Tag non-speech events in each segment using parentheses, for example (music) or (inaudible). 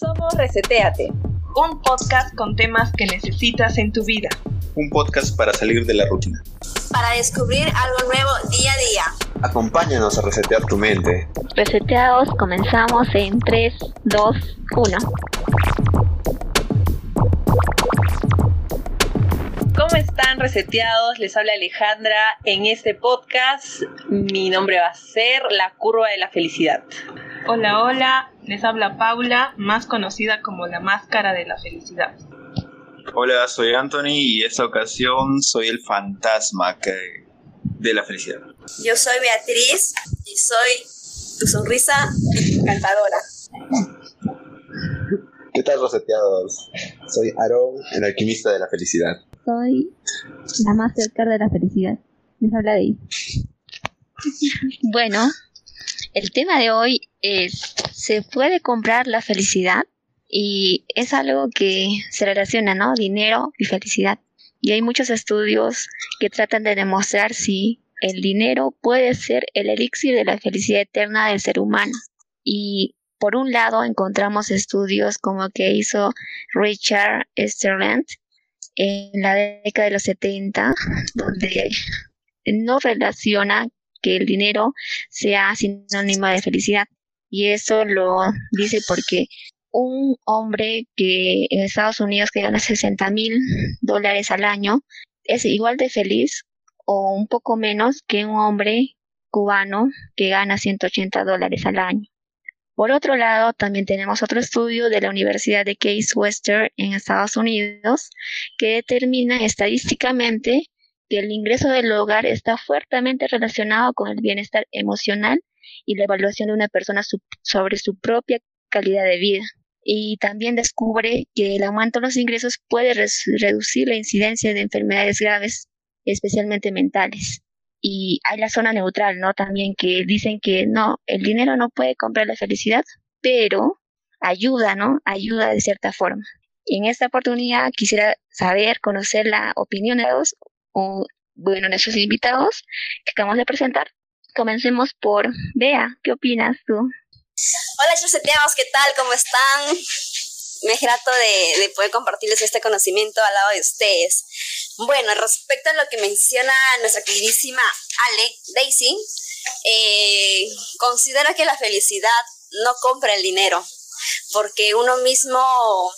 Somos Reseteate, un podcast con temas que necesitas en tu vida. Un podcast para salir de la rutina. Para descubrir algo nuevo día a día. Acompáñanos a resetear tu mente. Reseteados, comenzamos en 3, 2, 1. ¿Cómo están reseteados? Les habla Alejandra. En este podcast mi nombre va a ser La Curva de la Felicidad. Hola, hola, les habla Paula, más conocida como la Máscara de la Felicidad. Hola, soy Anthony y esta ocasión soy el fantasma que... de la felicidad. Yo soy Beatriz y soy tu sonrisa encantadora. ¿Qué tal, reseteados? Soy Aaron, el alquimista de la felicidad. Soy la Mastercard de la felicidad. Les habla de (laughs) Bueno, el tema de hoy es, ¿se puede comprar la felicidad? Y es algo que se relaciona, ¿no? Dinero y felicidad. Y hay muchos estudios que tratan de demostrar si el dinero puede ser el elixir de la felicidad eterna del ser humano. Y por un lado encontramos estudios como que hizo Richard Sterland en la década de los 70, donde no relaciona que el dinero sea sinónimo de felicidad. Y eso lo dice porque un hombre que en Estados Unidos que gana 60 mil dólares al año es igual de feliz o un poco menos que un hombre cubano que gana 180 dólares al año. Por otro lado, también tenemos otro estudio de la Universidad de Case Western en Estados Unidos que determina estadísticamente que el ingreso del hogar está fuertemente relacionado con el bienestar emocional y la evaluación de una persona sobre su propia calidad de vida. Y también descubre que el aumento de los ingresos puede reducir la incidencia de enfermedades graves, especialmente mentales. Y hay la zona neutral, ¿no? También que dicen que no, el dinero no puede comprar la felicidad, pero ayuda, ¿no? Ayuda de cierta forma. en esta oportunidad quisiera saber, conocer la opinión de los o, bueno, nuestros invitados que acabamos de presentar. Comencemos por Bea, ¿qué opinas tú? Hola, chuseteados, ¿qué tal? ¿Cómo están? Me grato de, de, poder compartirles este conocimiento al lado de ustedes. Bueno, respecto a lo que menciona nuestra queridísima Ale, Daisy, eh, considera que la felicidad no compra el dinero, porque uno mismo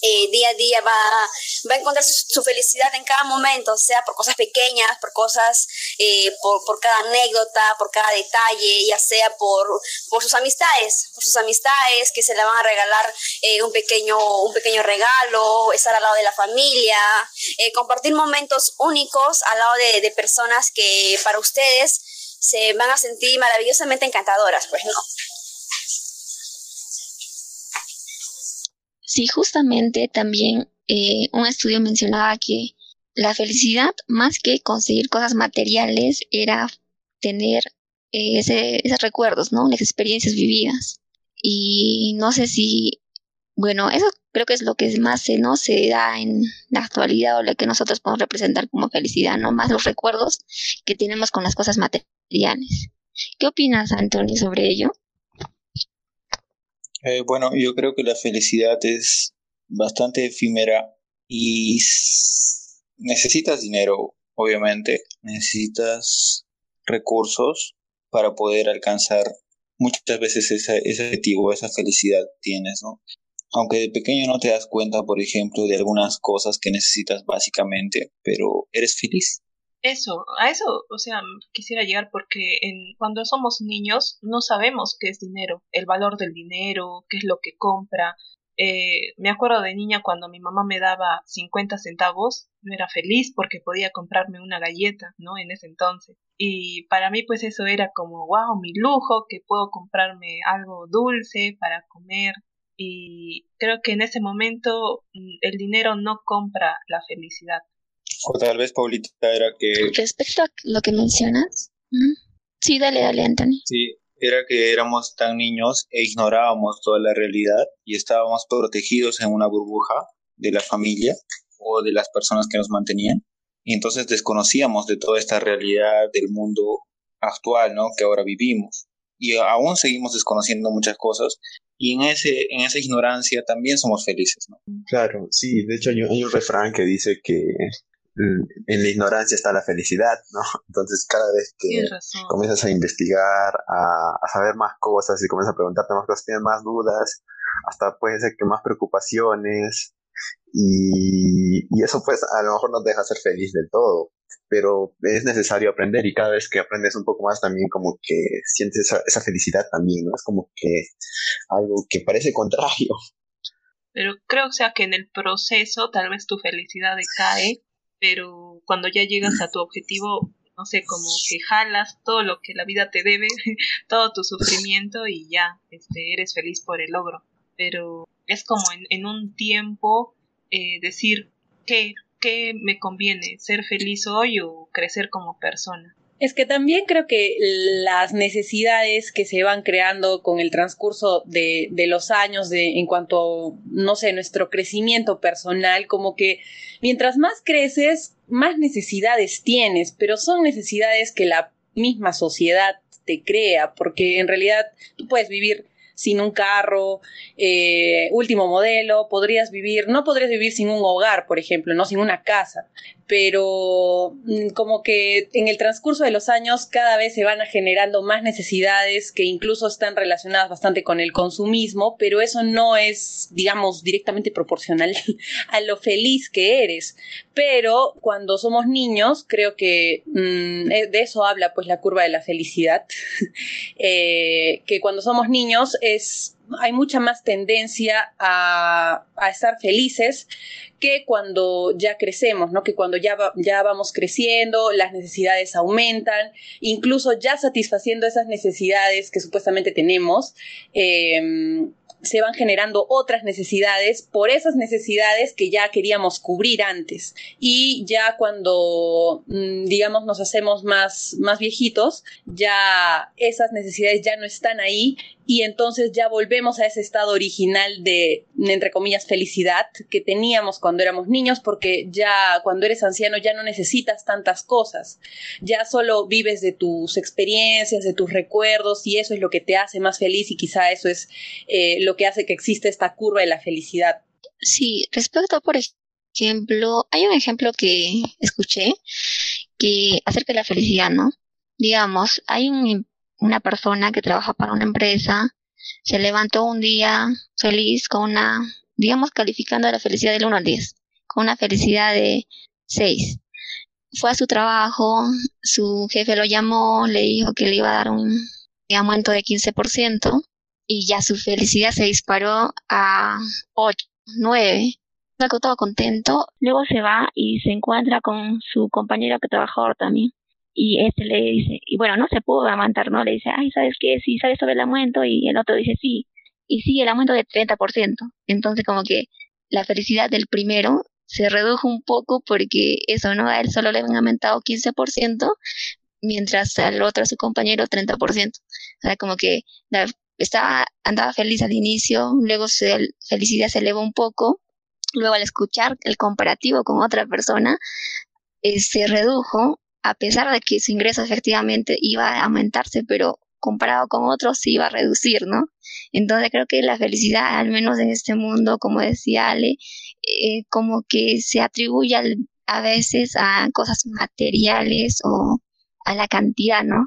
eh, día a día va, va a encontrar su, felicidad en cada momento, sea por cosas pequeñas, por cosas, eh, por, por, cada anécdota, por cada detalle, ya sea por, por sus amistades, por sus amistades que se le van a regalar eh, un, pequeño, un pequeño regalo, estar al lado de la familia, compartir momentos únicos al lado de, de personas que para ustedes se van a sentir maravillosamente encantadoras, pues no. Sí, justamente también eh, un estudio mencionaba que la felicidad, más que conseguir cosas materiales, era tener eh, ese, esos recuerdos, ¿no? Las experiencias vividas. Y no sé si, bueno, eso creo que es lo que más se, ¿no? se da en la actualidad o lo que nosotros podemos representar como felicidad, ¿no? Más los recuerdos que tenemos con las cosas materiales. ¿Qué opinas, Antonio, sobre ello? Eh, bueno, yo creo que la felicidad es bastante efímera y necesitas dinero, obviamente, necesitas recursos para poder alcanzar muchas veces ese, ese objetivo, esa felicidad tienes, ¿no? Aunque de pequeño no te das cuenta, por ejemplo, de algunas cosas que necesitas básicamente, pero eres feliz eso, a eso, o sea, quisiera llegar porque en, cuando somos niños no sabemos qué es dinero, el valor del dinero, qué es lo que compra. Eh, me acuerdo de niña cuando mi mamá me daba 50 centavos, yo era feliz porque podía comprarme una galleta, ¿no? En ese entonces. Y para mí pues eso era como, wow, mi lujo, que puedo comprarme algo dulce para comer. Y creo que en ese momento mm, el dinero no compra la felicidad. O tal vez, Paulita, era que... Respecto a lo que mencionas. Sí, dale, dale, Anthony. Sí, era que éramos tan niños e ignorábamos toda la realidad y estábamos protegidos en una burbuja de la familia o de las personas que nos mantenían. Y entonces desconocíamos de toda esta realidad del mundo actual, ¿no? Que ahora vivimos. Y aún seguimos desconociendo muchas cosas, y en, ese, en esa ignorancia también somos felices, ¿no? Claro, sí, de hecho hay un, hay un refrán que dice que en la ignorancia está la felicidad, ¿no? (laughs) Entonces cada vez que comienzas a investigar, a, a, saber más cosas y comienzas a preguntarte más cosas, tienes más dudas, hasta puede ser que más preocupaciones y, y eso pues a lo mejor no te deja ser feliz del todo, pero es necesario aprender y cada vez que aprendes un poco más también como que sientes esa, esa felicidad también, ¿no? Es como que algo que parece contrario. Pero creo o sea que en el proceso tal vez tu felicidad decae pero cuando ya llegas a tu objetivo, no sé, como que jalas todo lo que la vida te debe, (laughs) todo tu sufrimiento y ya, este, eres feliz por el logro. Pero es como en, en un tiempo eh, decir qué, qué me conviene, ser feliz hoy o crecer como persona. Es que también creo que las necesidades que se van creando con el transcurso de, de los años de, en cuanto, no sé, nuestro crecimiento personal, como que mientras más creces, más necesidades tienes, pero son necesidades que la misma sociedad te crea, porque en realidad tú puedes vivir sin un carro, eh, último modelo, podrías vivir, no podrías vivir sin un hogar, por ejemplo, no sin una casa, pero mm, como que en el transcurso de los años cada vez se van generando más necesidades que incluso están relacionadas bastante con el consumismo, pero eso no es, digamos, directamente proporcional (laughs) a lo feliz que eres. Pero cuando somos niños, creo que mm, eh, de eso habla pues la curva de la felicidad, (laughs) eh, que cuando somos niños es hay mucha más tendencia a, a, estar felices que cuando ya crecemos, ¿no? Que cuando ya, ya vamos creciendo, las necesidades aumentan, incluso ya satisfaciendo esas necesidades que supuestamente tenemos, eh, se van generando otras necesidades por esas necesidades que ya queríamos cubrir antes. Y ya cuando, mm, digamos, nos hacemos más, más viejitos, ya esas necesidades ya no están ahí y entonces ya volvemos a ese estado original de, entre comillas, felicidad que teníamos cuando éramos niños, porque ya cuando eres anciano ya no necesitas tantas cosas, ya solo vives de tus experiencias, de tus recuerdos y eso es lo que te hace más feliz y quizá eso es eh, lo que hace que exista esta curva de la felicidad. Sí, respecto, por ejemplo, hay un ejemplo que escuché que acerca de la felicidad, ¿no? Digamos, hay un una persona que trabaja para una empresa se levantó un día feliz con una, digamos, calificando la felicidad del 1 al 10, con una felicidad de 6. Fue a su trabajo, su jefe lo llamó, le dijo que le iba a dar un aumento de 15% y ya su felicidad se disparó a 8, 9. Está todo contento. Luego se va y se encuentra con su compañero que trabajador también y este le dice, y bueno, no se pudo aguantar, ¿no? Le dice, ay, ¿sabes qué? Si sabes sobre el aumento, y el otro dice, sí, y sí, el aumento de 30%. Entonces, como que la felicidad del primero se redujo un poco porque eso, ¿no? A él solo le habían aumentado 15%, mientras al otro, a su compañero, 30%. O sea, como que estaba, andaba feliz al inicio, luego su felicidad se elevó un poco, luego al escuchar el comparativo con otra persona, eh, se redujo a pesar de que su ingreso efectivamente iba a aumentarse, pero comparado con otros se iba a reducir, ¿no? Entonces creo que la felicidad, al menos en este mundo, como decía Ale, eh, como que se atribuye a veces a cosas materiales o a la cantidad, ¿no?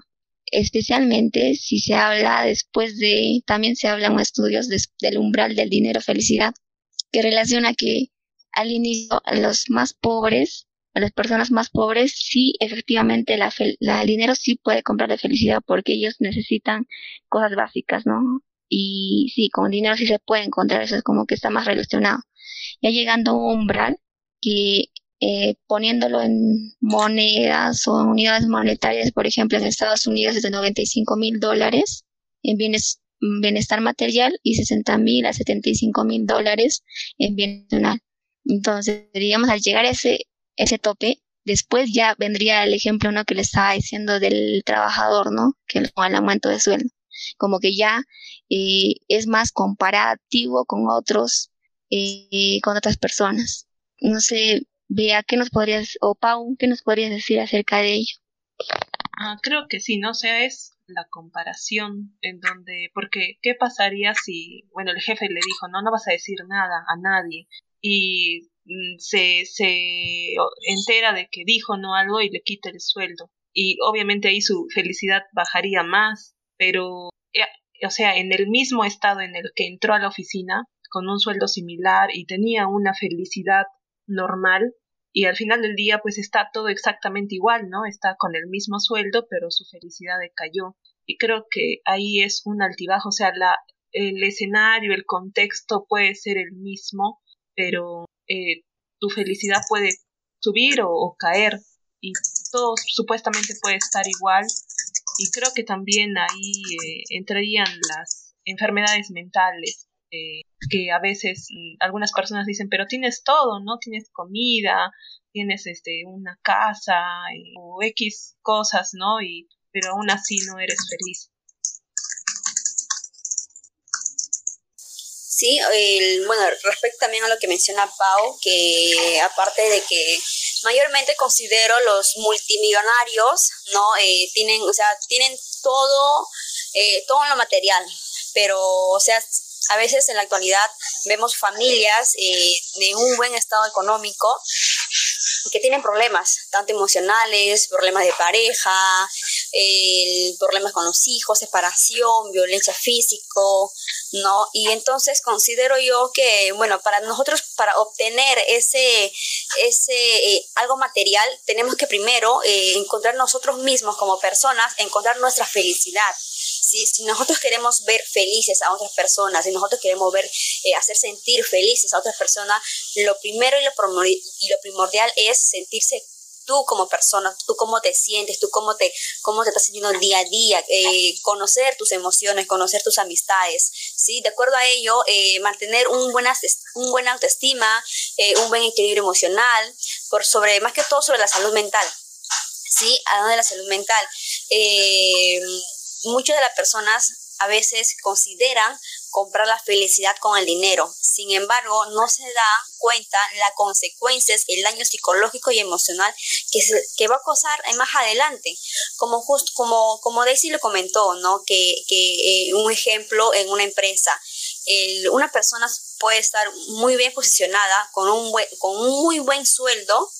Especialmente si se habla después de, también se hablan estudios del umbral del dinero felicidad, que relaciona que al inicio los más pobres a las personas más pobres, sí, efectivamente, la, el dinero sí puede comprar de felicidad porque ellos necesitan cosas básicas, ¿no? Y sí, con dinero sí se puede encontrar, eso es como que está más relacionado. Ya llegando a un umbral que eh, poniéndolo en monedas o unidades monetarias, por ejemplo, en Estados Unidos es de 95 mil dólares en bienes, bienestar material y 60 mil a 75 mil dólares en bienestar. Entonces, digamos, al llegar a ese, ese tope, después ya vendría el ejemplo ¿no? que le estaba diciendo del trabajador, ¿no? Que el, aumento de sueldo. Como que ya eh, es más comparativo con otros, eh, con otras personas. No sé, Bea, ¿qué nos podrías, o Pau, qué nos podrías decir acerca de ello? Ah, creo que sí, ¿no? O sea, es la comparación en donde, porque ¿qué pasaría si, bueno, el jefe le dijo, no, no vas a decir nada a nadie y se, se entera de que dijo no algo y le quita el sueldo y obviamente ahí su felicidad bajaría más, pero, eh, o sea, en el mismo estado en el que entró a la oficina, con un sueldo similar y tenía una felicidad normal, y al final del día pues está todo exactamente igual, ¿no? Está con el mismo sueldo, pero su felicidad decayó. Y creo que ahí es un altibajo, o sea, la, el escenario, el contexto puede ser el mismo, pero eh, tu felicidad puede subir o, caer y todo supuestamente puede estar igual. Y creo que también ahí eh, entrarían las enfermedades mentales, eh, que a veces mm, algunas personas dicen, pero tienes todo, ¿no? Tienes comida, tienes este una casa eh, o X cosas, ¿no? Y pero aún así no eres feliz. Sí, el, bueno, respecto también a lo que menciona Pau, que aparte de que mayormente considero los multimillonarios, ¿no? Eh, tienen, o sea, tienen todo, eh, todo lo material, pero, o sea, a veces en la actualidad vemos familias eh, de un buen estado económico que tienen problemas, tanto emocionales, problemas de pareja, problemas con los hijos, separación, violencia físico, ¿no? Y entonces considero yo que, bueno, para nosotros, para obtener ese, ese eh, algo material, tenemos que primero eh, encontrar nosotros mismos como personas, encontrar nuestra felicidad. Si, si nosotros queremos ver felices a otras personas, si nosotros queremos ver, eh, hacer sentir felices a otras personas, lo primero y lo, y lo primordial es sentirse tú como persona, tú cómo te sientes, tú cómo te, cómo te estás sintiendo día a día, eh, conocer tus emociones, conocer tus amistades, ¿sí? De acuerdo a ello, eh, mantener un buena, un autoestima, eh, un buen equilibrio emocional, por sobre, más que todo sobre la salud mental, ¿sí? Hablando de la salud mental, muchas de las personas a veces consideran comprar la felicidad con el dinero. Sin embargo, no se da cuenta las consecuencias, el daño psicológico y emocional que, que va a causar más adelante. Como, just, como, como Daisy lo comentó, ¿no? que, que eh, un ejemplo en una empresa, una persona puede estar muy bien posicionada con un, con un muy buen sueldo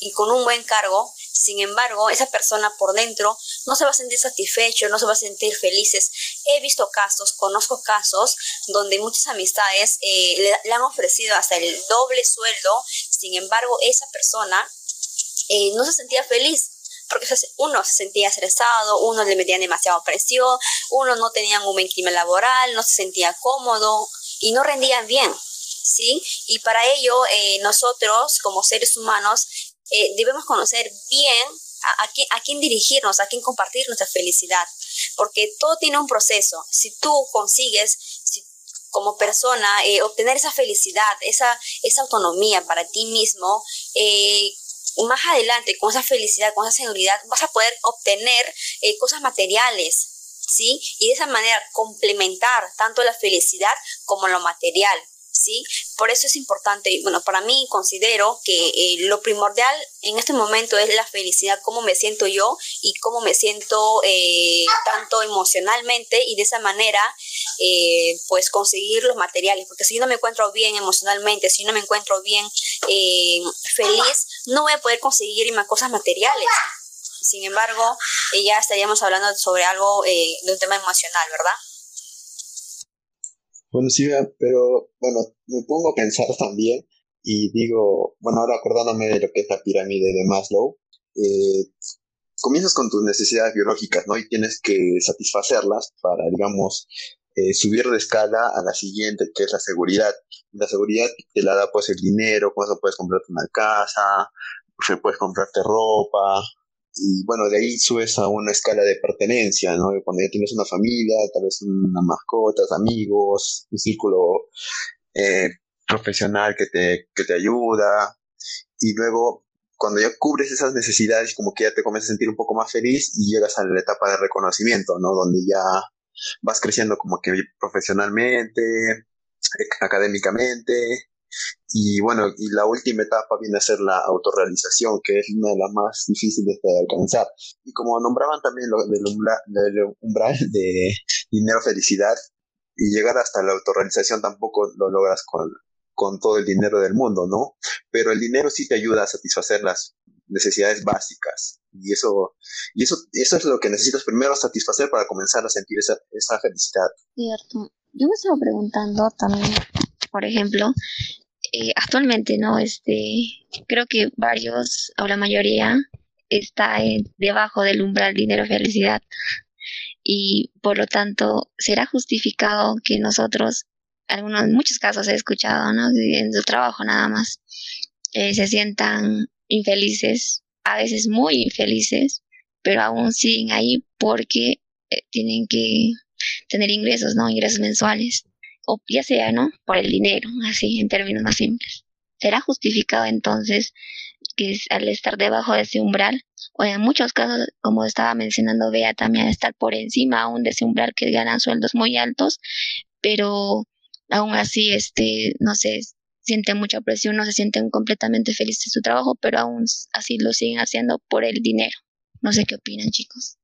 y con un buen cargo, sin embargo, esa persona por dentro no se va a sentir satisfecho, no se va a sentir felices. He visto casos, conozco casos donde muchas amistades eh, le, han ofrecido hasta el doble sueldo, sin embargo, esa persona eh, no se sentía feliz porque uno se sentía estresado, uno le metían demasiada presión, uno no tenía un buen clima laboral, no se sentía cómodo y no rendían bien. ¿Sí? Y para ello, eh, nosotros como seres humanos eh, debemos conocer bien a, quién, dirigirnos, a quién compartir nuestra felicidad, porque todo tiene un proceso. Si tú consigues como persona eh, obtener esa felicidad, esa, esa autonomía para ti mismo, eh, más adelante con esa felicidad, con esa seguridad, vas a poder obtener cosas materiales, ¿sí? Y de esa manera complementar tanto la felicidad como lo material. ¿Sí? Por eso es importante, bueno, para mí considero que eh, lo primordial en este momento es la felicidad, cómo me siento yo y cómo me siento eh, tanto emocionalmente y de esa manera, eh, pues conseguir los materiales, porque si yo no me encuentro bien emocionalmente, si no me encuentro bien feliz, no voy a poder conseguir más cosas materiales. Sin embargo, ya estaríamos hablando sobre algo de un tema emocional, ¿verdad? Bueno, sí, pero bueno, me pongo a pensar (laughs) también y digo, bueno, ahora acordándome de lo que es la pirámide de Maslow, eh, comienzas con tus necesidades biológicas, ¿no? Y tienes que satisfacerlas para, digamos, eh, subir de escala a la siguiente, que es la seguridad. La seguridad te la da pues el dinero, con eso puedes comprarte una casa, puedes comprarte ropa, y bueno, de ahí subes a una escala de pertenencia, ¿no? Cuando ya tienes una familia, tal vez una mascota, amigos, un círculo eh, profesional que te, que te ayuda. Y luego, cuando ya cubres esas necesidades, como que ya te comienzas a sentir un poco más feliz y llegas a la etapa de reconocimiento, ¿no? Donde ya vas creciendo como que profesionalmente, académicamente, Y bueno, y la última etapa viene a ser la autorrealización, que es una de las más difíciles de alcanzar. Y como nombraban también lo del umbral, del umbral de dinero felicidad, y llegar hasta la autorrealización tampoco lo logras con, con todo el dinero del mundo, ¿no? Pero el dinero sí te ayuda a satisfacer las necesidades básicas. Y eso, y eso, eso es lo que necesitas primero satisfacer para comenzar a sentir esa, esa felicidad. Cierto. Yo me estaba preguntando también, por ejemplo, eh, actualmente, ¿no? Este, creo que varios, o la mayoría, está debajo del umbral dinero felicidad. Y por lo tanto, será justificado que nosotros, algunos, en muchos casos he escuchado, ¿no? En su trabajo nada más, eh, se sientan infelices, a veces muy infelices, pero aún siguen ahí porque eh, tienen que tener ingresos, ¿no? Ingresos mensuales. O ya sea, ¿no? Por el dinero, así, en términos más simples. ¿Será justificado entonces que al estar debajo de ese umbral, o en muchos casos, como estaba mencionando Bea, también estar por encima aún de ese umbral que ganan sueldos muy altos, pero aún así, este, no sé, sienten mucha presión, no se sienten completamente felices de su trabajo, pero aún así lo siguen haciendo por el dinero. No sé qué opinan, chicos.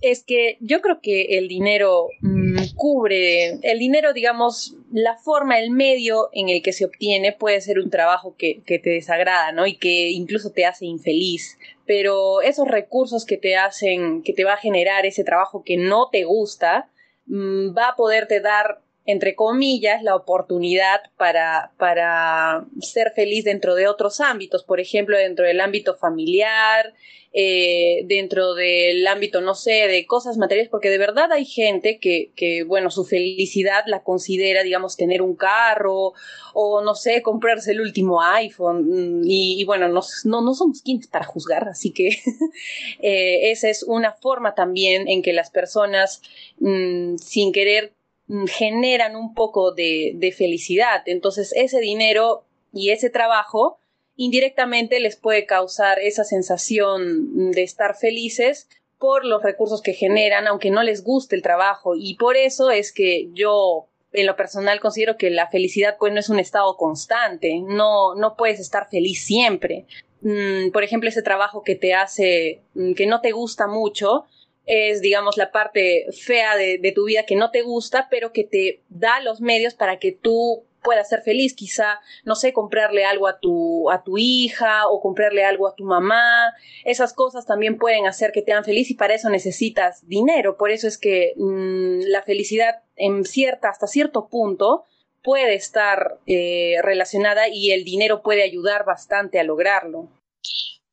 Es que yo creo que el dinero mm, cubre, el dinero, digamos, la forma, el medio en el que se obtiene puede ser un trabajo que, que te desagrada, ¿no? Y que incluso te hace infeliz. Pero esos recursos que te hacen, que te va a generar ese trabajo que no te gusta, mm, va a poderte dar entre comillas, la oportunidad para, para ser feliz dentro de otros ámbitos, por ejemplo, dentro del ámbito familiar, eh, dentro del ámbito, no sé, de cosas materiales, porque de verdad hay gente que, que, bueno, su felicidad la considera, digamos, tener un carro o, no sé, comprarse el último iPhone. Y, bueno, no, no, somos quienes para juzgar, así que (laughs) eh, esa es una forma también en que las personas, mm, sin querer, Mm, generan un poco de, de felicidad. Entonces ese dinero y ese trabajo indirectamente les puede causar esa sensación de estar felices por los recursos que generan, aunque no les guste el trabajo. Y por eso es que yo, en lo personal, considero que la felicidad pues no es un estado constante, no, no puedes estar feliz siempre. Mm, por ejemplo, ese trabajo que te hace, mm, que no te gusta mucho, es, digamos, la parte fea de, tu vida que no te gusta, pero que te da los medios para que tú puedas ser feliz. Quizá, no sé, comprarle algo a tu, a tu hija o comprarle algo a tu mamá. Esas cosas también pueden hacer que te hagan feliz y para eso necesitas dinero. Por eso es que mm, la felicidad en cierta, hasta cierto punto, puede estar eh, relacionada y el dinero puede ayudar bastante a lograrlo.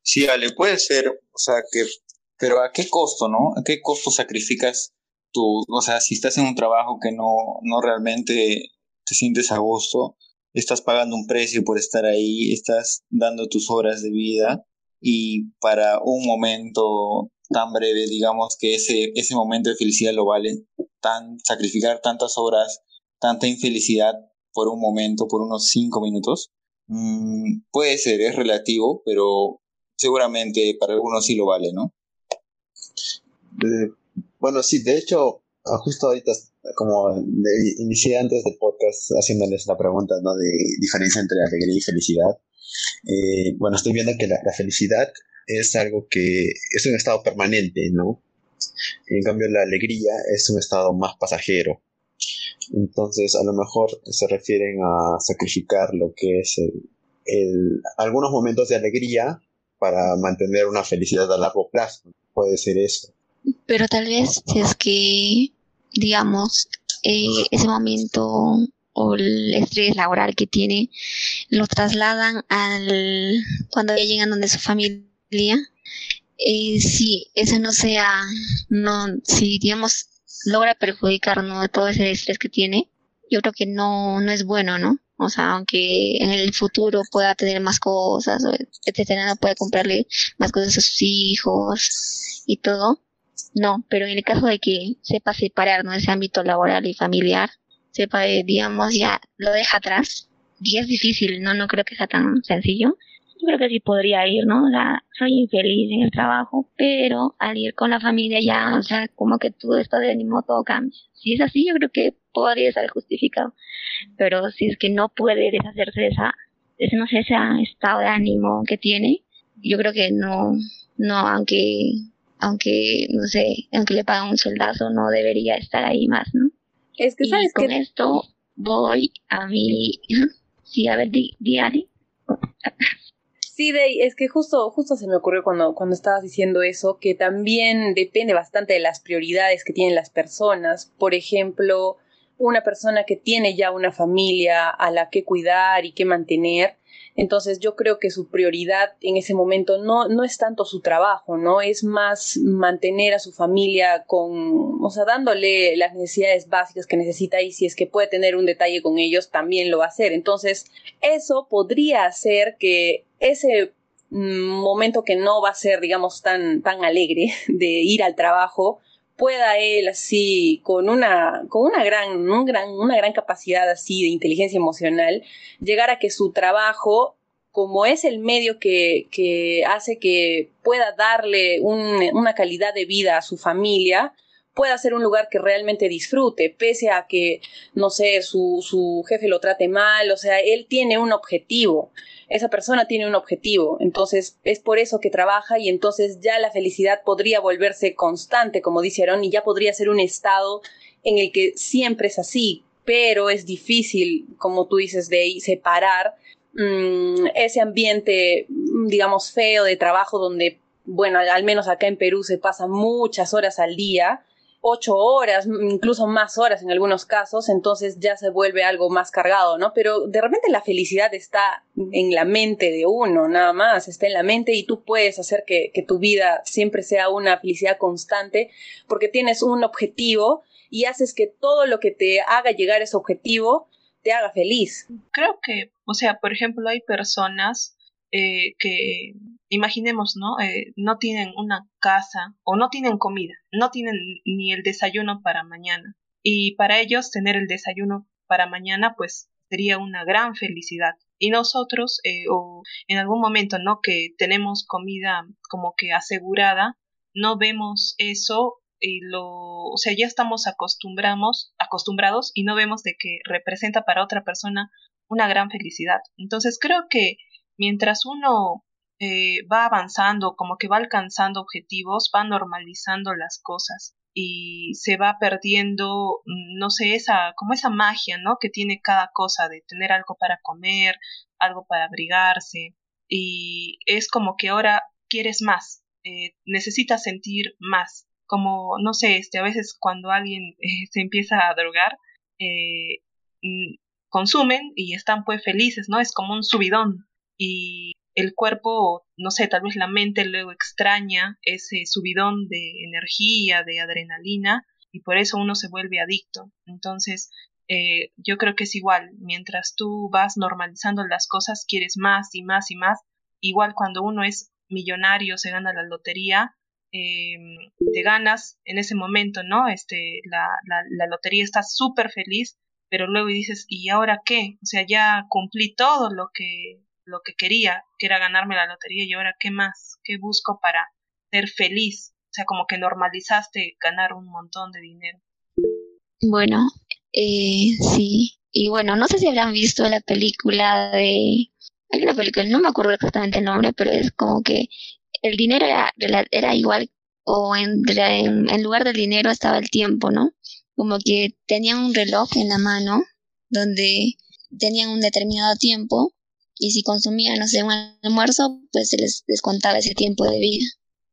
Sí, Ale, puede ser, o sea, que pero ¿a qué costo, no? ¿A qué costo sacrificas tu, o sea, si estás en un trabajo que no, no realmente te sientes a gusto, estás pagando un precio por estar ahí, estás dando tus horas de vida y para un momento tan breve, digamos que ese, ese momento de felicidad lo vale, tan, sacrificar tantas horas, tanta infelicidad por un momento, por unos cinco minutos, mm, puede ser, es relativo, pero seguramente para algunos sí lo vale, ¿no? Bueno, sí, de hecho, ah, justo ahorita, como inicié antes del podcast haciéndoles la pregunta ¿no? de diferencia entre alegría y felicidad. Eh, bueno, estoy viendo que la, felicidad es algo que es un estado permanente, ¿no? En cambio, la alegría es un estado más pasajero. Entonces, a lo mejor se refieren a sacrificar lo que es el, algunos momentos de alegría para mantener una felicidad a largo plazo. Puede ser eso. Pero tal vez si es que, digamos, eh, ese momento o el estrés laboral que tiene, lo trasladan al cuando ya llegan donde su familia. Eh, si eso no sea, no, si digamos logra perjudicar ¿no? todo ese estrés que tiene, yo creo que no, no es bueno, ¿no? O sea, aunque en el futuro pueda tener más cosas, etcétera, no puede comprarle más cosas a sus hijos y todo. No, pero en el caso de que sepa separar ¿no? ese ámbito laboral y familiar, sepa, eh, digamos, ya lo deja atrás, y es difícil, ¿no? No creo que sea tan sencillo, yo creo que sí podría ir, ¿no? O sea, soy infeliz en el trabajo, pero al ir con la familia ya, o sea, como que todo esto de ánimo todo cambia. Si es así, yo creo que podría estar justificado. Pero si es que no puede deshacerse de esa, ese, no sé, ese estado de ánimo que tiene, yo creo que no, no, aunque, aunque, no sé, aunque le pagan un soldazo, no debería estar ahí más, ¿no? Es que, ¿sabes y con esto voy a mi, (laughs) sí, a ver, di, di Sí, Day, es que justo, justo se me ocurrió cuando, cuando estabas diciendo eso, que también depende bastante de las prioridades que tienen las personas. Por ejemplo, una persona que tiene ya una familia a la que cuidar y que mantener, entonces yo creo que su prioridad en ese momento no, no es tanto su trabajo, ¿no? Es más mantener a su familia con, o sea, dándole las necesidades básicas que necesita y si es que puede tener un detalle con ellos, también lo va a hacer. Entonces, eso podría hacer que ese mm, momento que no va a ser, digamos, tan, tan alegre (laughs) de ir al trabajo, pueda él así con una con una gran, un gran una gran capacidad así de inteligencia emocional llegar a que su trabajo como es el medio que, que hace que pueda darle una calidad de vida a su familia, pueda ser un lugar que realmente disfrute, pese a que, no sé, su, su jefe lo trate mal, o sea, él tiene un objetivo esa persona tiene un objetivo, entonces es por eso que trabaja y entonces ya la felicidad podría volverse constante, como dice Aaron, y ya podría ser un estado en el que siempre es así, pero es difícil, como tú dices, de separar mm, ese ambiente, digamos, feo de trabajo donde, bueno, al menos acá en Perú se pasa muchas horas al día, ocho horas, incluso más horas en algunos casos, entonces ya se vuelve algo más cargado, ¿no? Pero de repente la felicidad está en la mente de uno, nada más, está en la mente y tú puedes hacer que, tu vida siempre sea una felicidad constante porque tienes un objetivo y haces que todo lo que te haga llegar a ese objetivo te haga feliz. Creo que, o sea, por ejemplo, hay personas eh, que imaginemos, ¿no? Eh, no tienen una casa o no tienen comida, no tienen ni el desayuno para mañana. Y para ellos tener el desayuno para mañana, pues sería una gran felicidad. Y nosotros, eh, o en algún momento, ¿no? Que tenemos comida como que asegurada, no vemos eso y lo, o sea, ya estamos acostumbramos, acostumbrados y no vemos de que representa para otra persona una gran felicidad. Entonces creo que mientras uno eh, va avanzando, como que va alcanzando objetivos, va normalizando las cosas y se va perdiendo, mm, no sé, esa, como esa magia, ¿no? Que tiene cada cosa de tener algo para comer, algo para abrigarse y es como que ahora quieres más, eh, necesitas sentir más, como, no sé, este, a veces cuando alguien (laughs) eh, se empieza a drogar, eh, mm, consumen y están pues felices, ¿no? Es como un subidón y el cuerpo, no sé, tal vez la mente luego extraña ese subidón de energía, de adrenalina, y por eso uno se vuelve adicto. Entonces, eh, yo creo que es igual, mientras tú vas normalizando las cosas, quieres más y más y más. Igual cuando uno es millonario, se gana la lotería, eh, te ganas en ese momento, ¿no? Este, la, la, la lotería está súper feliz, pero luego dices, ¿y ahora qué? O sea, ya cumplí todo lo que lo que quería, que era ganarme la lotería y ahora qué más, qué busco para ser feliz. O sea, como que normalizaste ganar un montón de dinero. Bueno, eh, sí. Y bueno, no sé si habrán visto la película de... Hay una película, no me acuerdo exactamente el nombre, pero es como que el dinero era, era igual o en, en, en lugar del dinero estaba el tiempo, ¿no? Como que tenían un reloj en la mano donde tenían un determinado tiempo y si consumían, no sé, un almuerzo, pues se les descontaba ese tiempo de vida.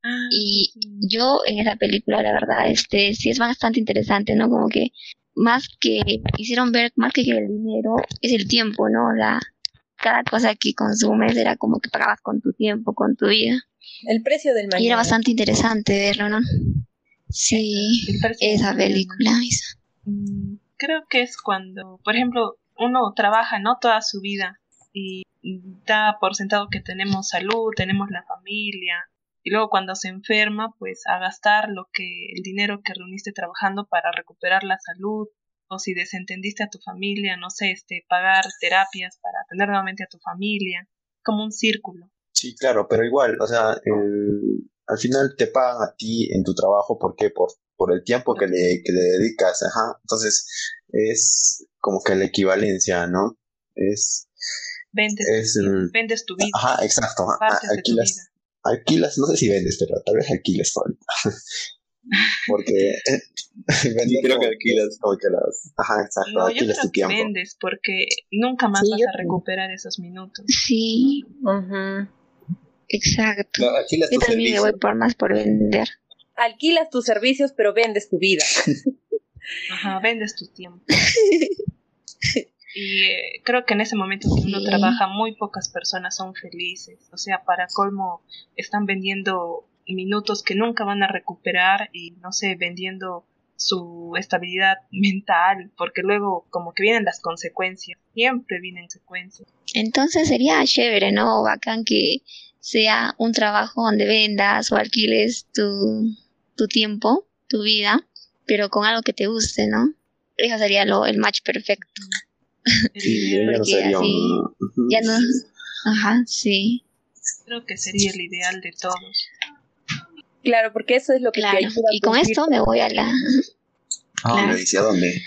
Ah, y yo en esa película, la verdad, este, sí es bastante interesante, ¿no? Como que más que hicieron ver, más que el dinero, es el tiempo, ¿no? La, cada cosa que consumes era como que pagabas con tu tiempo, con tu vida. El precio del mañana. Y era bastante interesante verlo, ¿no? Sí, esa película. Mm, creo que es cuando, por ejemplo, uno trabaja, ¿no? Toda su vida y da por sentado que tenemos salud, tenemos la familia, y luego cuando se enferma, pues a gastar lo que el dinero que reuniste trabajando para recuperar la salud, o si desentendiste a tu familia, no sé, este pagar terapias para tener nuevamente a tu familia, como un círculo. Sí, claro, pero igual, o sea, al final te pagan a ti en tu trabajo, ¿por qué? Por, por el tiempo que le, que le dedicas, ajá. Entonces, es como que la equivalencia, ¿no? Es... Vendes, vendes tu vida. Ajá, exacto. Alquilas, alquilas, no sé si vendes, pero tal vez alquiles todo. (laughs) porque (laughs) (laughs) creo que alquilas. como que las ajá exacto no, yo creo que vendes porque nunca más vas a recuperar esos minutos. Sí exacto. Yo también me voy por más por vender. Alquilas tus servicios pero vendes tu vida. Ajá vendes tu tiempo y eh, creo que en ese momento que uno trabaja muy pocas personas son felices o sea para colmo están vendiendo minutos que nunca van a recuperar y no sé, vendiendo su estabilidad (laughs) mental, porque luego como que vienen las consecuencias, siempre vienen consecuencias. Entonces sería chévere, ¿no? Bacán que sea un trabajo donde vendas o alquiles tu, tu tiempo, tu vida, pero con algo que te guste, ¿no? Eso sería lo, el match perfecto. (laughs) Sí, Porque así ya no... Ajá, sí. Creo que sería el ideal de todos. Claro, porque eso es lo que claro. Y con esto me voy a la... Ah, me dice a dónde.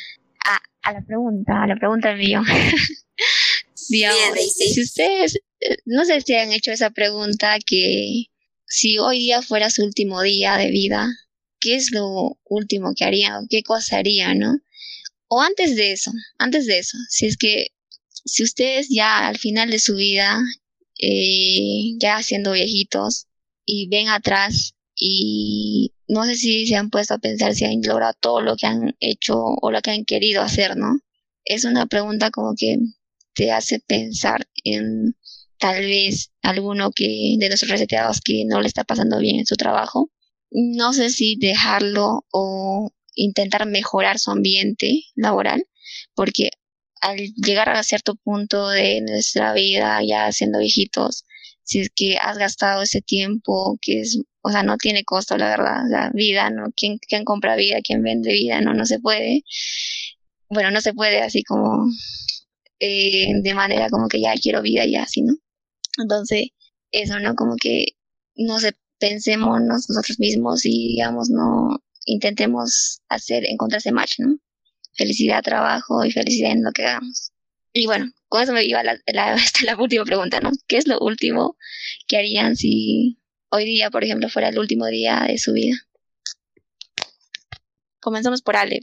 A, a la pregunta, a la pregunta del millón. (laughs) Digamos, si ustedes, no sé si han hecho esa pregunta que si hoy día fuera su último día de vida, ¿qué es lo último que harían? ¿Qué cosa harían, no? O antes de eso, antes de eso, si es que si ustedes ya al final de su vida, eh, ya siendo viejitos, y ven atrás y no sé si se han puesto a pensar si han logrado todo lo que han hecho o lo que han querido hacer, ¿no? Es una pregunta como que te hace pensar en tal vez alguno que de los reseteados que no le está pasando bien en su trabajo. No sé si dejarlo o intentar mejorar su ambiente laboral, porque al llegar a cierto punto de nuestra vida, ya siendo viejitos, si es que has gastado ese tiempo que es o sea, no tiene costo, la verdad. La vida, ¿no? ¿Quién, ¿Quién compra vida? ¿Quién vende vida? No, no se puede. Bueno, no se puede así como eh, de manera como que ya quiero vida y así, ¿no? Entonces, eso, ¿no? Como que no se pensemos nosotros mismos y, digamos, no intentemos hacer, encontrar ese match, ¿no? Felicidad, trabajo y felicidad en lo que hagamos. Y bueno, con eso me iba la, la, (laughs) la última pregunta, ¿no? ¿Qué es lo último que harían si hoy día, por ejemplo, fuera el último día de su vida. Comenzamos por Ale.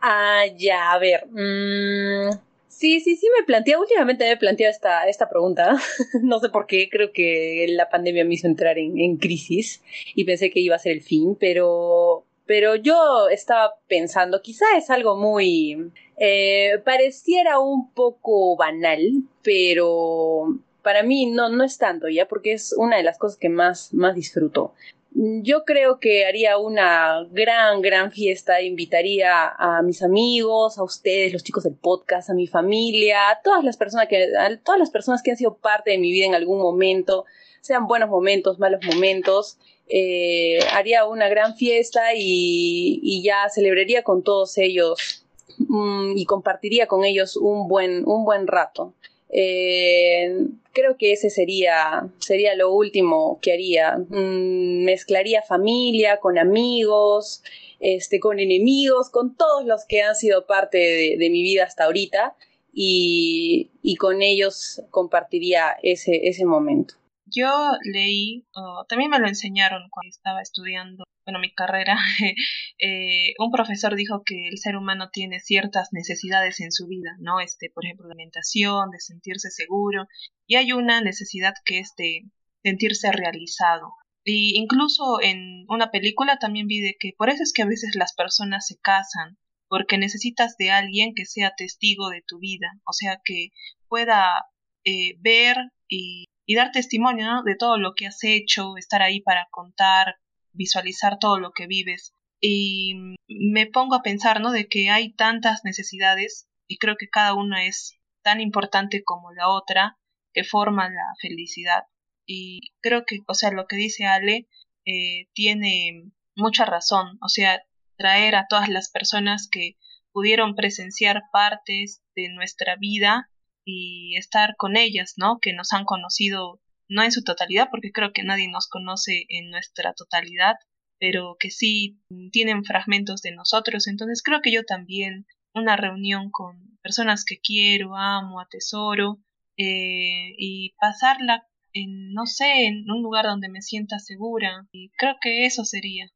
Ah, ya, a ver. Mm, sí, sí, sí me planteé, últimamente me planteado esta, esta pregunta. (laughs) no sé por qué, creo que la pandemia me hizo entrar en, crisis y pensé que iba a ser el fin, pero, pero yo estaba pensando, quizá es algo muy... Eh, pareciera un poco banal, pero para mí no, no es tanto ya, porque es una de las cosas que más, más disfruto. Yo creo que haría una gran, gran fiesta, invitaría a mis amigos, a ustedes, los chicos del podcast, a mi familia, a todas las personas que, todas las personas que han sido parte de mi vida en algún momento, sean buenos momentos, malos momentos. Eh, haría una gran fiesta y, y, ya celebraría con todos ellos mm, y compartiría con ellos un buen, un buen rato. Eh, creo que ese sería, sería lo último que haría. Mm, mezclaría familia con amigos, este, con enemigos, con todos los que han sido parte de, mi vida hasta ahorita y, y, con ellos compartiría ese, ese momento. Yo leí, también me lo enseñaron cuando estaba estudiando, mi carrera, (laughs) eh, un profesor dijo que el ser humano tiene ciertas necesidades en su vida, ¿no? Este, por ejemplo, de alimentación, de sentirse seguro, y hay una necesidad que es de sentirse realizado. Y incluso en una película también vi de que por eso es que a veces las personas se casan, porque necesitas de alguien que sea testigo de tu vida, o sea, que pueda eh, ver y dar testimonio de todo lo que has hecho, estar ahí para contar, visualizar todo lo que vives. Y me pongo a pensar, ¿no? De que hay tantas necesidades y creo que cada una es tan importante como la otra que forman la felicidad. Y creo que, o sea, lo que dice Ale eh, tiene mucha razón. O sea, traer a todas las personas que pudieron presenciar partes de nuestra vida y estar con ellas, ¿no? Que nos han conocido no en su totalidad, porque creo que nadie nos conoce en nuestra totalidad, pero que sí tienen fragmentos de nosotros. Entonces creo que yo también una reunión con personas que quiero, amo, atesoro, eh, y pasarla en, no sé, en un lugar donde me sienta segura. Y creo que eso sería.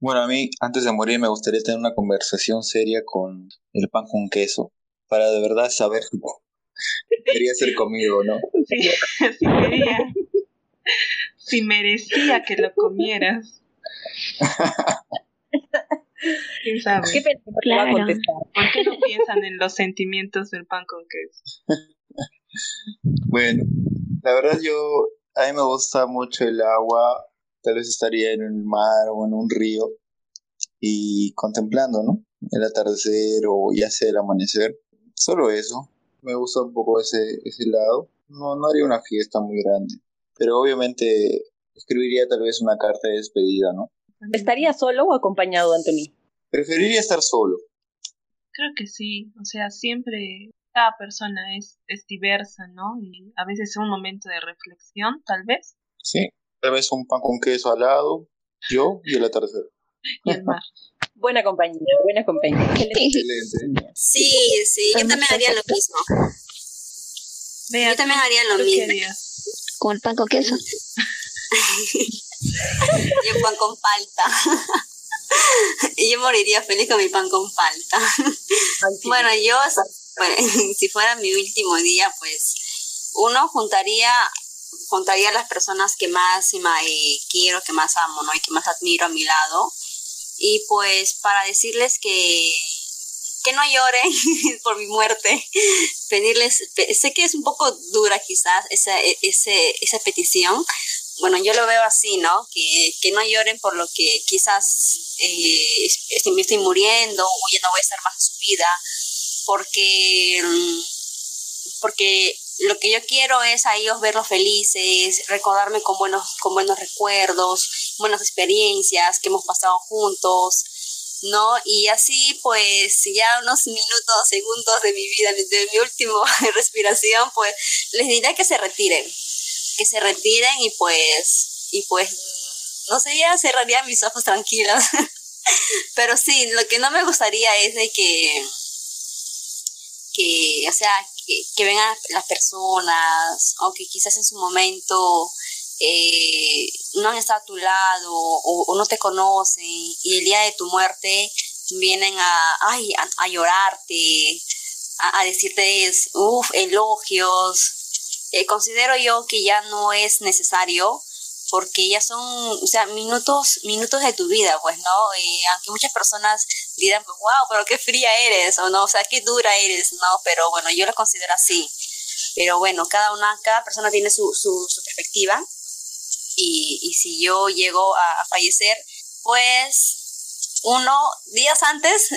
Bueno, a mí, antes de morir, me gustaría tener una conversación seria con el pan con queso, para de verdad saber (laughs) quería ser comido, ¿no? Sí, (laughs) sí quería. Si merecía que lo comieras. (laughs) ¿Quién sabe? ¿Qué claro. ¿Por qué no piensan en los sentimientos del pan con queso? Bueno, la verdad yo, a mí me gusta mucho el agua, tal vez estaría en el mar o en un río y contemplando, ¿no? El atardecer o ya sea el amanecer. Solo eso. Me gusta un poco ese, ese lado. No, no haría una fiesta muy grande, pero obviamente escribiría tal vez una carta de despedida, ¿no? ¿Estaría solo o acompañado, Anthony? Preferiría estar solo. Creo que sí, o sea, siempre cada persona es, es diversa, ¿no? Y a veces es un momento de reflexión, tal vez. Sí, tal vez un pan con queso al lado, yo y el atardecer. (laughs) Y el mar. Buena compañía, buena compañía. (laughs) Excelente. Sí, sí, yo también haría lo mismo. yo también haría lo mismo. Con el pan con queso. (laughs) yo pan con palta. (laughs) y yo moriría feliz con mi pan con palta. Bueno, yo, si fuera mi último día, pues uno juntaría juntaría a las personas que más eh, quiero, que más amo, ¿no? Y que más admiro a mi lado. Y pues para decirles que que no lloren (laughs) por mi muerte, pedirles, sé que es un poco dura quizás esa, e, ese, esa petición, bueno, yo lo veo así, ¿no? Que, que no lloren por lo que quizás eh, me estoy muriendo o ya no voy a estar más en su vida, porque, porque lo que yo quiero es a ellos verlos felices, recordarme con buenos, con buenos recuerdos, buenas experiencias que hemos pasado juntos, ¿no? Y así pues ya unos minutos, segundos de mi vida, de mi última (laughs) respiración, pues les diré que se retiren, que se retiren y pues, y pues, no sé, ya cerraría mis ojos tranquilos. (laughs) Pero sí, lo que no me gustaría es de que, que o sea, que, vengan las personas, o que quizás en su momento eh, no han estado a tu lado o, no te conocen y el día de tu muerte vienen a, ay, a, llorarte, a, decirte uf, elogios, eh, considero yo que ya no es necesario porque ya son, o sea, minutos, minutos de tu vida, pues, ¿no? Y aunque muchas personas digan, pues, wow, pero qué fría eres, o no, o sea, qué dura eres, ¿no? Pero bueno, yo lo considero así. Pero bueno, cada una, cada persona tiene su, su, perspectiva. Y, si yo llego a, fallecer, pues uno, días antes,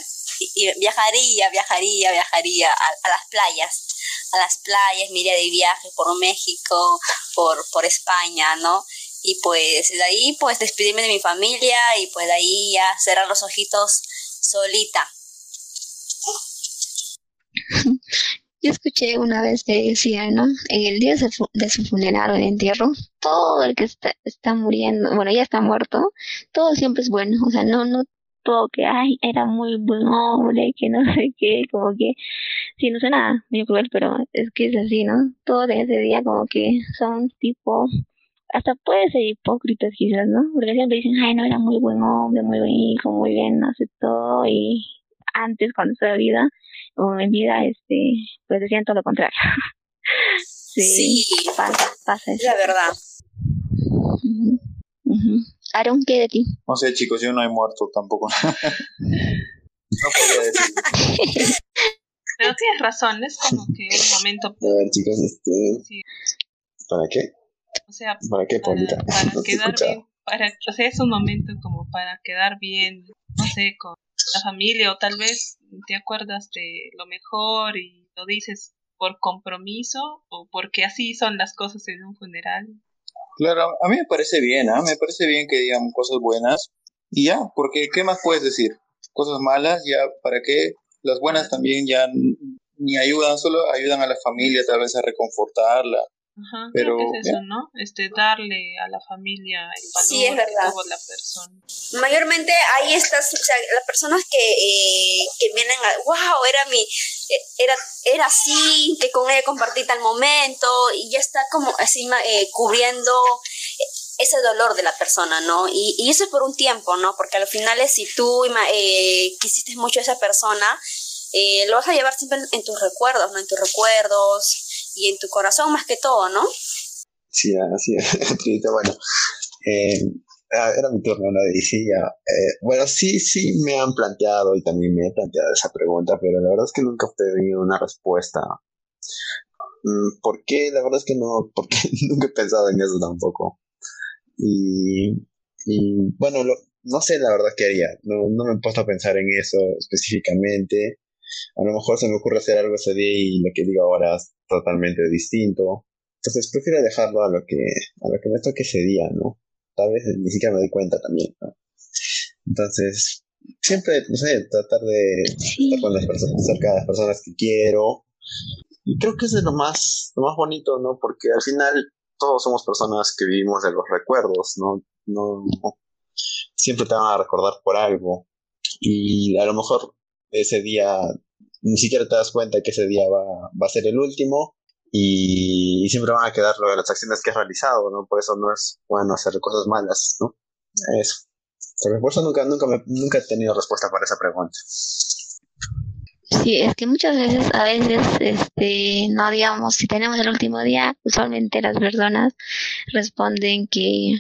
viajaría, viajaría, viajaría a las playas a las playas, me de viaje por México, por, por España, ¿no? Y pues de ahí pues despedirme de mi familia y pues de ahí ya cerrar los ojitos solita. (laughs) Yo escuché una vez que decía, ¿no? En el día de su funeral o de entierro, todo el que está, está muriendo, bueno, ya está muerto, todo siempre es bueno. O sea, no, no todo que, ay, era muy buen hombre, que no sé qué, como que, sí, no sé nada, cruel, pero es que es así, ¿no? Todo de ese día como que son tipo, hasta puede ser hipócritas quizás, ¿no? Porque siempre dicen, ay, no, era muy buen hombre, muy buen hijo, muy bien, hace todo, y antes, cuando estaba vida, o en vida, este, pues decían todo lo contrario. (laughs) sí, pasa, pasa eso. La verdad. Aaron, ¿qué de ti? No sé, chicos, yo no he muerto tampoco. (laughs) no podría decir. (laughs) Pero tienes razón, es como que un momento. A ver, chicos, este. ¿Para qué? O sea, ¿para qué, Paulita? Para, quedar bien. Para, o sea, es un momento como para quedar bien, no sé, con la familia, o tal vez te acuerdas de lo mejor y lo dices por compromiso o porque así son las cosas en un funeral. Claro, a mí me parece bien, ¿ah? me parece bien que digan cosas buenas y ya, porque ¿qué más puedes decir? Cosas malas, ya, ¿para qué? Las buenas también ya ni ayudan, solo ayudan a la familia tal vez a reconfortarla Ajá, pero, creo que es eso, ¿no? Este, darle a la familia el valor sí, es verdad. la persona. Mayormente hay estas, o sea, las personas que, eh, que vienen a, wow, era mi, eh, era, era así, que con ella compartí tal momento, y ya está como así eh, cubriendo ese dolor de la persona, ¿no? Y, y, eso es por un tiempo, ¿no? Porque al final es si tú eh, quisiste mucho a esa persona, eh, lo vas a llevar siempre en, tus recuerdos, ¿no? En tus recuerdos y en tu corazón más que todo, ¿no? Sí, así es. (laughs) bueno, eh, ah, era mi turno, ¿no? Y eh, bueno, sí, sí me han planteado y también me he planteado esa pregunta, pero la verdad es que nunca he tenido una respuesta. Mm, ¿Por qué? La verdad es que no, (laughs) porque nunca he pensado en eso tampoco. Y, y bueno, no sé la verdad qué haría. No, no me he puesto a pensar en eso específicamente. A lo mejor se me ocurre hacer algo ese día y lo que digo ahora es totalmente distinto. Entonces prefiero dejarlo a lo que, a lo que me toque ese día, ¿no? Tal vez ni siquiera me doy cuenta también, ¿no? Entonces, siempre, no sé, tratar de estar con las personas, cerca de las personas que quiero. Y creo que es lo más, lo más bonito, ¿no? Porque al final todos somos personas que vivimos de los recuerdos, ¿no? No, siempre te van a recordar por algo. Y a lo mejor ese día ni siquiera te das cuenta que ese día va, va a ser el último y, siempre van a quedar lo de las acciones que has realizado, ¿no? Por eso no es bueno hacer cosas malas, ¿no? Eso. Pero por eso nunca, nunca, nunca he tenido respuesta para esa pregunta. Sí, es que muchas veces, a veces, este, no digamos, si tenemos el último día, usualmente las personas responden que,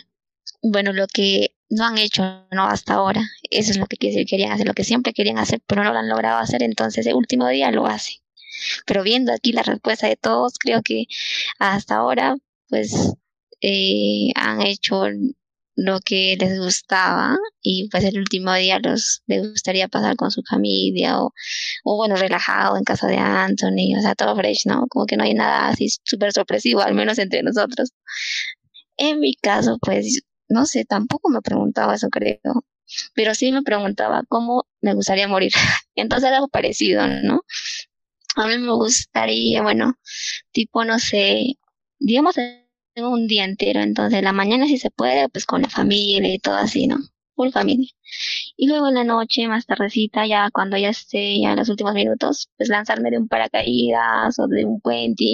bueno, lo que no han hecho, no hasta ahora, eso es lo que querían hacer, lo que siempre querían hacer, pero no lo han logrado hacer, entonces el último día lo hacen. Pero viendo aquí la respuesta de todos, creo que hasta ahora, pues, eh, han hecho lo que les gustaba y pues el último día les gustaría pasar con su familia o, o bueno relajado en casa de Anthony o sea todo fresh no como que no hay nada así súper sorpresivo al menos entre nosotros. En mi caso pues no sé tampoco me preguntaba eso creo pero sí me preguntaba cómo me gustaría morir (laughs) entonces algo parecido no a mí me gustaría bueno tipo no sé digamos tengo un día entero, entonces la mañana si se puede, pues con la familia y todo así, ¿no? Full familia. Y luego en la noche, más tardecita, ya cuando ya esté ya en los últimos minutos, pues lanzarme de un paracaídas o de un puente,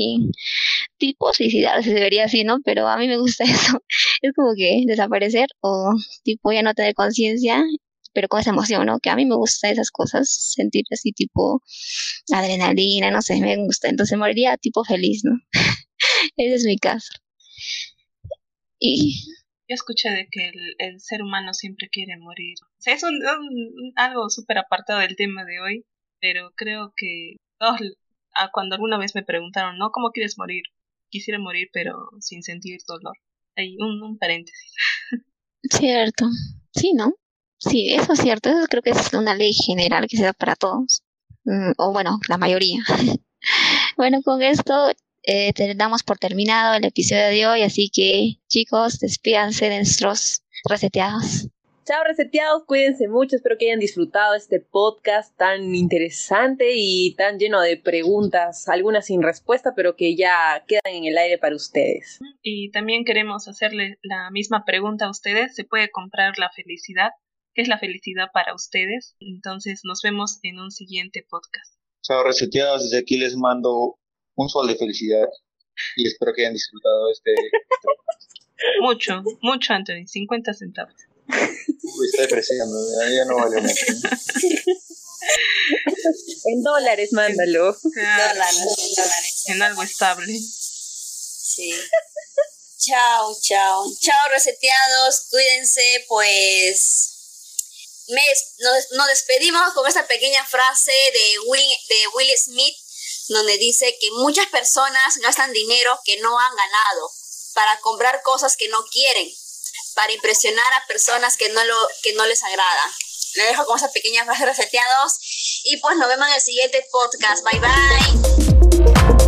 tipo suicidarse se vería así, ¿no? Pero a mí me gusta (laughs) eso. Es como que desaparecer o tipo ya no tener conciencia pero con esa emoción, ¿no? Que a mí me gusta esas cosas, sentir así tipo adrenalina, no sé, me gusta. Entonces moriría tipo feliz, ¿no? (laughs) Ese es mi caso. Y yo escuché de que el, ser humano siempre quiere morir. O sea, es un, algo súper apartado del tema de hoy, pero creo que ah, cuando alguna vez me preguntaron, ¿no? ¿Cómo quieres morir? Quisiera morir, pero sin sentir dolor. Hay un, paréntesis. Cierto. Sí, ¿no? Sí, eso es cierto. Eso creo que es una ley general que se da para todos. Mm, o bueno, la mayoría. (laughs) bueno, con esto eh, damos por terminado el episodio de hoy, así que chicos, despídanse de nuestros reseteados. Chao reseteados, cuídense mucho, espero que hayan disfrutado este podcast tan interesante y tan lleno de preguntas, algunas sin respuesta, pero que ya quedan en el aire para ustedes. Y también queremos hacerle la misma pregunta a ustedes, ¿se puede comprar la felicidad? ¿Qué es la felicidad para ustedes? Entonces nos vemos en un siguiente podcast. Chao reseteados, desde aquí les mando un sol de felicidad y espero que hayan disfrutado este. (laughs) mucho, mucho, Anthony, 50 centavos. Uy, está depreciando, ya no vale mucho. en dólares, mándalo. dólares, en algo estable. Sí. chao, chao. Chao, reseteados. Cuídense, pues. nos, nos, despedimos con esta pequeña frase de Will, de Will Smith donde dice que muchas personas gastan dinero que no han ganado para comprar cosas que no quieren, para impresionar a personas que no, lo, que no les agrada. Le dejo con esa pequeña frase reseteados y pues nos vemos en el siguiente podcast. Bye bye.